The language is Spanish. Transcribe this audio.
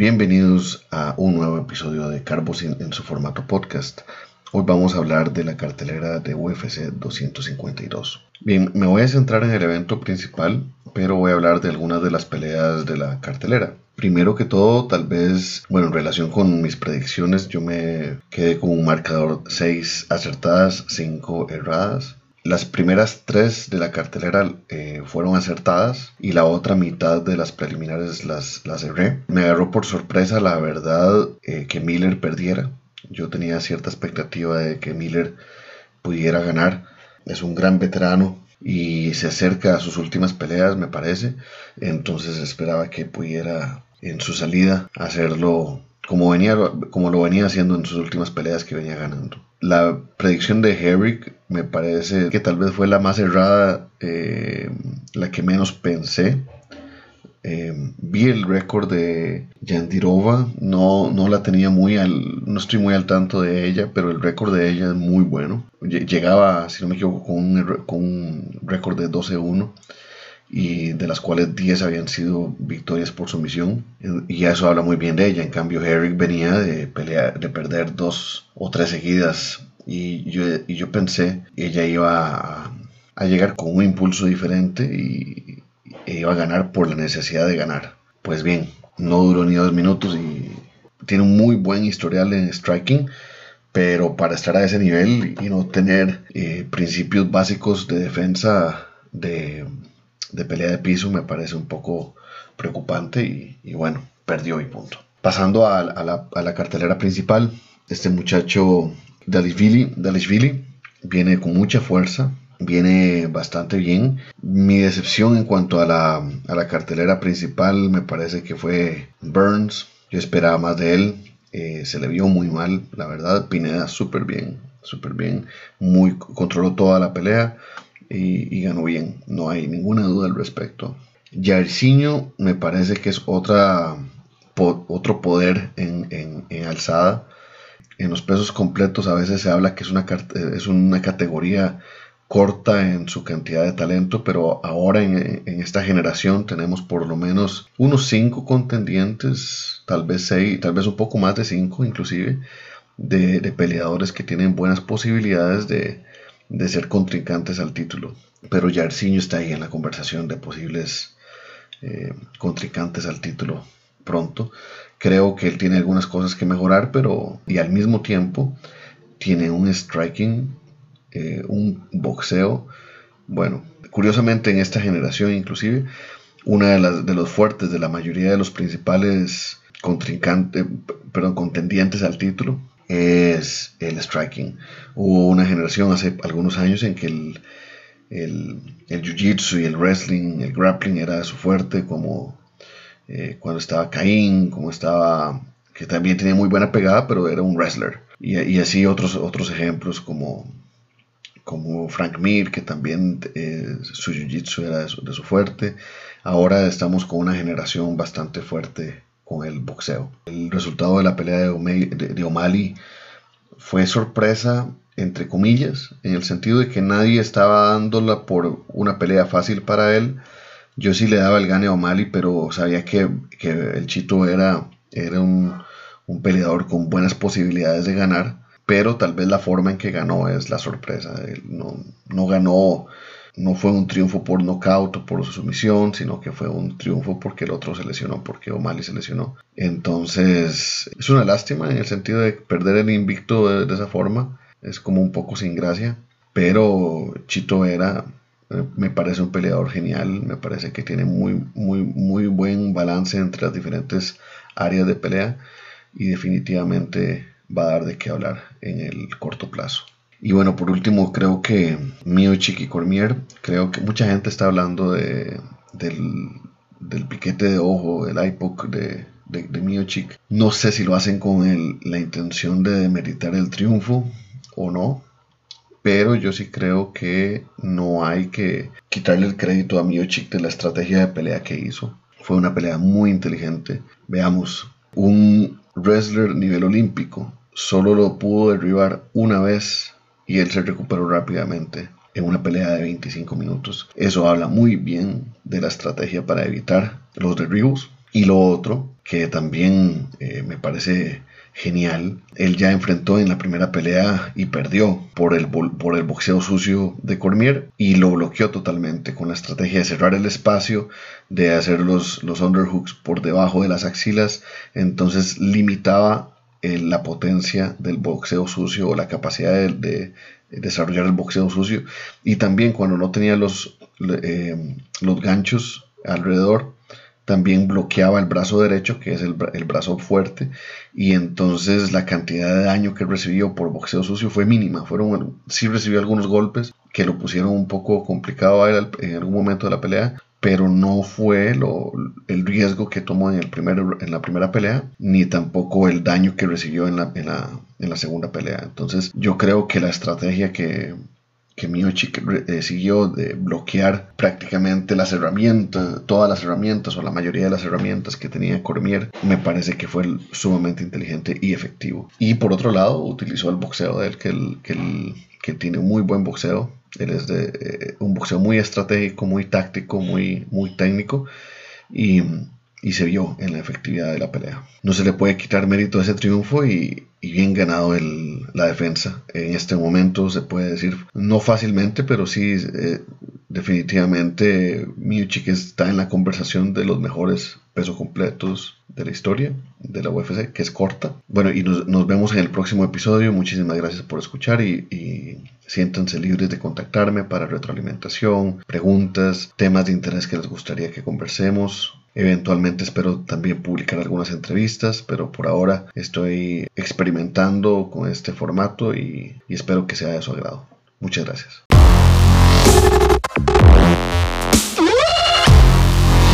Bienvenidos a un nuevo episodio de Carbosin en su formato podcast. Hoy vamos a hablar de la cartelera de UFC 252. Bien, me voy a centrar en el evento principal, pero voy a hablar de algunas de las peleas de la cartelera. Primero que todo, tal vez, bueno, en relación con mis predicciones, yo me quedé con un marcador 6 acertadas, 5 erradas. Las primeras tres de la cartelera eh, fueron acertadas y la otra mitad de las preliminares las, las erré. Me agarró por sorpresa la verdad eh, que Miller perdiera. Yo tenía cierta expectativa de que Miller pudiera ganar. Es un gran veterano y se acerca a sus últimas peleas, me parece. Entonces esperaba que pudiera en su salida hacerlo como, venía, como lo venía haciendo en sus últimas peleas que venía ganando. La predicción de Herrick me parece que tal vez fue la más errada, eh, la que menos pensé. Eh, vi el récord de Yandirova, no, no la tenía muy al, no estoy muy al tanto de ella, pero el récord de ella es muy bueno. Llegaba, si no me equivoco, con un, con un récord de 12-1 y de las cuales 10 habían sido victorias por sumisión y eso habla muy bien de ella. En cambio, Herrick venía de, pelear, de perder dos o tres seguidas y yo, y yo pensé ella iba a, a, llegar con un impulso diferente y, e iba a ganar por la necesidad de ganar. Pues bien, no duró ni dos minutos y tiene un muy buen historial en striking, pero para estar a ese nivel y no tener eh, principios básicos de defensa de de pelea de piso me parece un poco preocupante y, bueno, perdió y punto. Pasando a, la, cartelera principal, este muchacho Dalishvili, viene con mucha fuerza, viene bastante bien. Mi decepción en cuanto a la, a la cartelera principal me parece que fue Burns. Yo esperaba más de él. Eh, se le vio muy mal, la verdad. Pineda súper bien, súper bien. Muy, controló toda la pelea y, ganó bien, no hay ninguna duda al respecto. Jairzinho me parece que es otra, otro poder en, alzada. En los pesos completos a veces se habla que es una, es una categoría corta en su cantidad de talento, pero ahora en, esta generación tenemos por lo menos unos cinco contendientes, tal vez seis, tal vez un poco más de cinco inclusive, de, de peleadores que tienen buenas posibilidades de, de ser contrincantes al título. Pero Jairzinho está ahí en la conversación de posibles eh, contrincantes al título pronto. Creo que él tiene algunas cosas que mejorar, pero y al mismo tiempo tiene un striking, eh, un boxeo. Bueno, curiosamente en esta generación inclusive, una de, las, de los fuertes de la mayoría de los principales contrincantes, perdón, contendientes al título es el striking. Hubo una generación hace algunos años en que el, el, el jiu-jitsu y el wrestling, el grappling era su fuerte, como eh, cuando estaba Caín, como estaba, que también tenía muy buena pegada, pero era un wrestler. Y, y así otros, otros ejemplos como, como Frank Mir, que también eh, su jiu-jitsu era de su, de su fuerte. Ahora estamos con una generación bastante fuerte con el boxeo. El resultado de la pelea de, O'Malley fue sorpresa, entre comillas, en el sentido de que nadie estaba dándola por una pelea fácil para él. Yo sí le daba el gane a O'Malley, pero sabía que, el Chito era, era un, peleador con buenas posibilidades de ganar, pero tal vez la forma en que ganó es la sorpresa. No, no ganó no fue un triunfo por nocaut o por sumisión, sino que fue un triunfo porque el otro se lesionó, porque O'Malley se lesionó. Entonces, es una lástima en el sentido de perder el invicto de, esa forma. Es como un poco sin gracia. Pero Chito Vera eh, me parece un peleador genial. Me parece que tiene muy, muy, muy buen balance entre las diferentes áreas de pelea. Y definitivamente va a dar de qué hablar en el corto plazo. Y bueno, por último, creo que Mio y Cormier, creo que mucha gente está hablando de, del, piquete de ojo, el IPOC de, de, de No sé si lo hacen con la intención de demeritar el triunfo o no, pero yo sí creo que no hay que quitarle el crédito a Miochik de la estrategia de pelea que hizo. Fue una pelea muy inteligente. Veamos, un wrestler nivel olímpico solo lo pudo derribar una vez y él se recuperó rápidamente en una pelea de 25 minutos. Eso habla muy bien de la estrategia para evitar los derribos Y lo otro, que también eh, me parece genial. Él ya enfrentó en la primera pelea y perdió por el, por el boxeo sucio de Cormier y lo bloqueó totalmente con la estrategia de cerrar el espacio, de hacer los, los underhooks por debajo de las axilas. Entonces limitaba eh, la potencia del boxeo sucio o la capacidad de, desarrollar el boxeo sucio. Y también cuando no tenía los, eh, los ganchos alrededor, también bloqueaba el brazo derecho, que es el, brazo fuerte, y entonces la cantidad de daño que recibió por boxeo sucio fue mínima. Fueron, sí recibió algunos golpes que lo pusieron un poco complicado a él en algún momento de la pelea, pero no fue lo, el riesgo que tomó en, el primer, en la primera pelea, ni tampoco el daño que recibió en la, en la, en la segunda pelea. Entonces yo creo que la estrategia que, que Miocic eh, siguió de bloquear prácticamente las herramientas, todas las herramientas o la mayoría de las herramientas que tenía Cormier, me parece que fue sumamente inteligente y efectivo. Y por otro lado, utilizó el boxeo de él, que, el, que, que tiene muy buen boxeo. Él es de eh, un boxeo muy estratégico, muy táctico, muy, muy técnico. Y y se vio en la efectividad de la pelea. No se le puede quitar mérito a ese triunfo y, bien ganado el, la defensa. En este momento se puede decir, no fácilmente, pero sí eh, definitivamente Miuchik está en la conversación de los mejores pesos completos de la historia de la UFC, que es corta. Bueno, y nos, vemos en el próximo episodio. Muchísimas gracias por escuchar y, y siéntanse libres de contactarme para retroalimentación, preguntas, temas de interés que les gustaría que conversemos Eventualmente espero también publicar algunas entrevistas, pero por ahora estoy experimentando con este formato y, espero que sea de su agrado. Muchas gracias. you